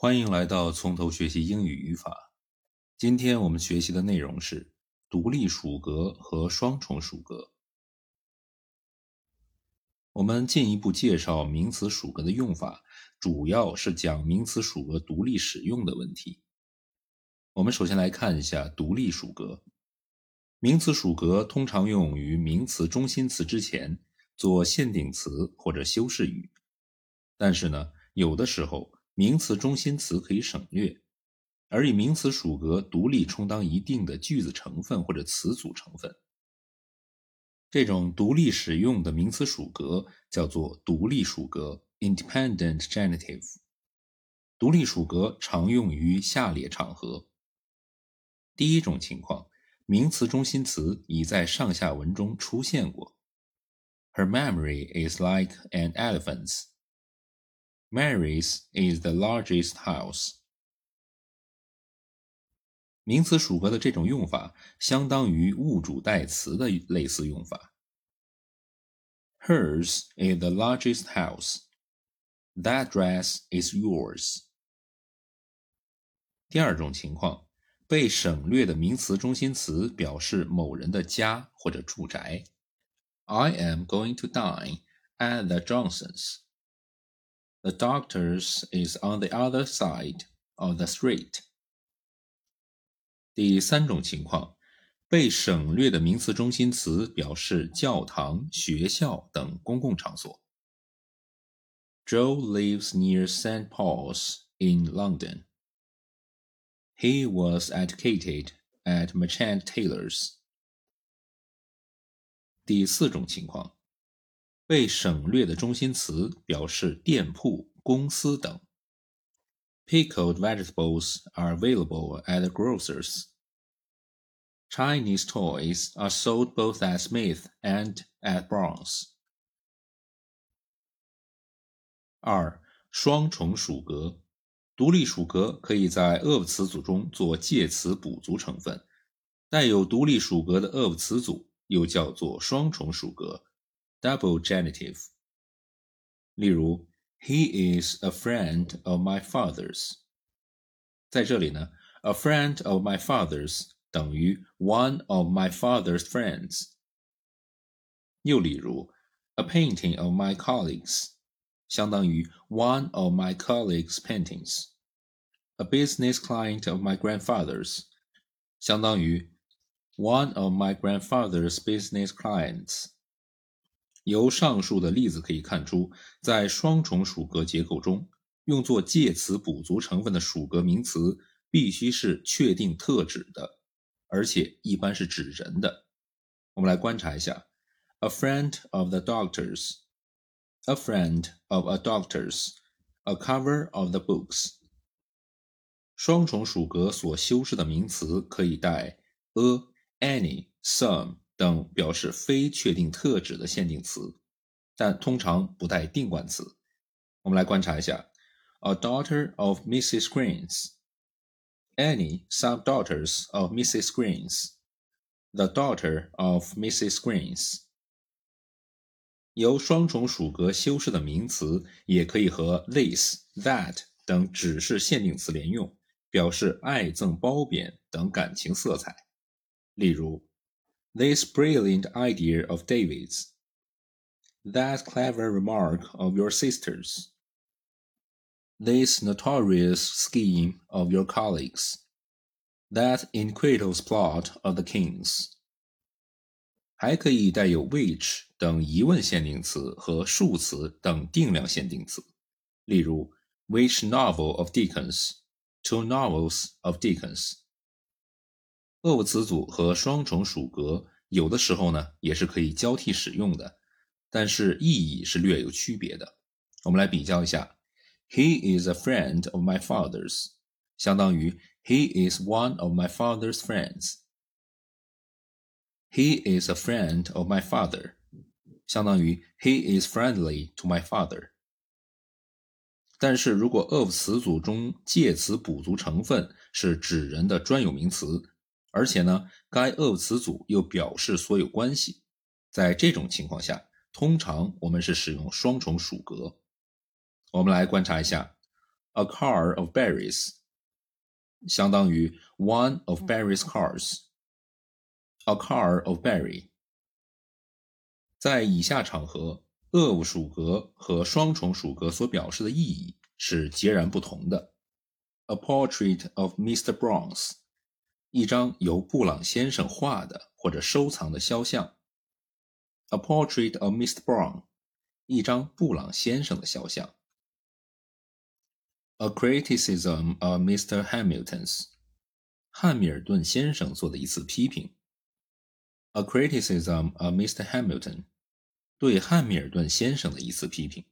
欢迎来到从头学习英语语法。今天我们学习的内容是独立属格和双重属格。我们进一步介绍名词属格的用法，主要是讲名词属格独立使用的问题。我们首先来看一下独立属格。名词属格通常用于名词中心词之前做限定词或者修饰语，但是呢，有的时候。名词中心词可以省略，而以名词属格独立充当一定的句子成分或者词组成分。这种独立使用的名词属格叫做独立属格 （independent genitive）。独立属格常用于下列场合：第一种情况，名词中心词已在上下文中出现过。Her memory is like an elephant's. Mary's is the largest house。名词属格的这种用法相当于物主代词的类似用法。Hers is the largest house. That dress is yours。第二种情况，被省略的名词中心词表示某人的家或者住宅。I am going to dine at the Johnsons. The doctor's is on the other side of the street。第三种情况，被省略的名词中心词表示教堂、学校等公共场所。Joe lives near St. Paul's in London. He was educated at Merchant Taylor's. 第四种情况。 被省略的中心词表示店铺、公司等。Pickled vegetables are available at the grocers. Chinese toys are sold both at Smith and at Brown's. 二、双重属格。独立属格可以在 of 词组中做介词补足成分，带有独立属格的 of 词组又叫做双重属格。double genitive。例如，He is a friend of my father's。在这里呢，a friend of my father's 等于 one of my father's friends。又例如，a painting of my colleagues 相当于 one of my colleagues' paintings。A business client of my grandfather's 相当于 one of my grandfather's business clients。 由上述的例子可以看出，在双重属格结构中，用作介词补足成分的属格名词必须是确定特指的，而且一般是指人的。我们来观察一下：a friend of the doctor's，a friend of a doctor's，a cover of the books。双重属格所修饰的名词可以带 a、any、some。等表示非确定特指的限定词，但通常不带定冠词。我们来观察一下：a daughter of Mrs. Greens，any some daughters of Mrs. Greens，the daughter of Mrs. Greens。由双重属格修饰的名词也可以和 this、that 等指示限定词连用，表示爱憎褒贬等感情色彩。例如。This brilliant idea of David's. That clever remark of your sister's. This notorious scheme of your colleagues. That iniquitous plot of the king's. 还可以带有 which 等疑问限定词和数词等定量限定词，例如 Which novel of Dickens? Two novels of Dickens. Of 词组和双重属格有的时候呢也是可以交替使用的，但是意义是略有区别的。我们来比较一下：He is a friend of my father's，相当于 He is one of my father's friends。He is a friend of my father，相当于 He is friendly to my father。但是如果 of 词组中介词补足成分是指人的专有名词。而且呢，该 of 词组又表示所有关系，在这种情况下，通常我们是使用双重属格。我们来观察一下 a car of Barry's，相当于 one of Barry's cars。a car of Barry。在以下场合，of 属格和双重属格所表示的意义是截然不同的。A portrait of Mr. Bronx，一张由布朗先生画的或者收藏的肖像。A portrait of Mr. Brown，一张布朗先生的肖像。A criticism of Mr. Hamilton's，汉密尔顿先生做的一次批评。A criticism of Mr. Hamilton，对汉密尔顿先生的一次批评。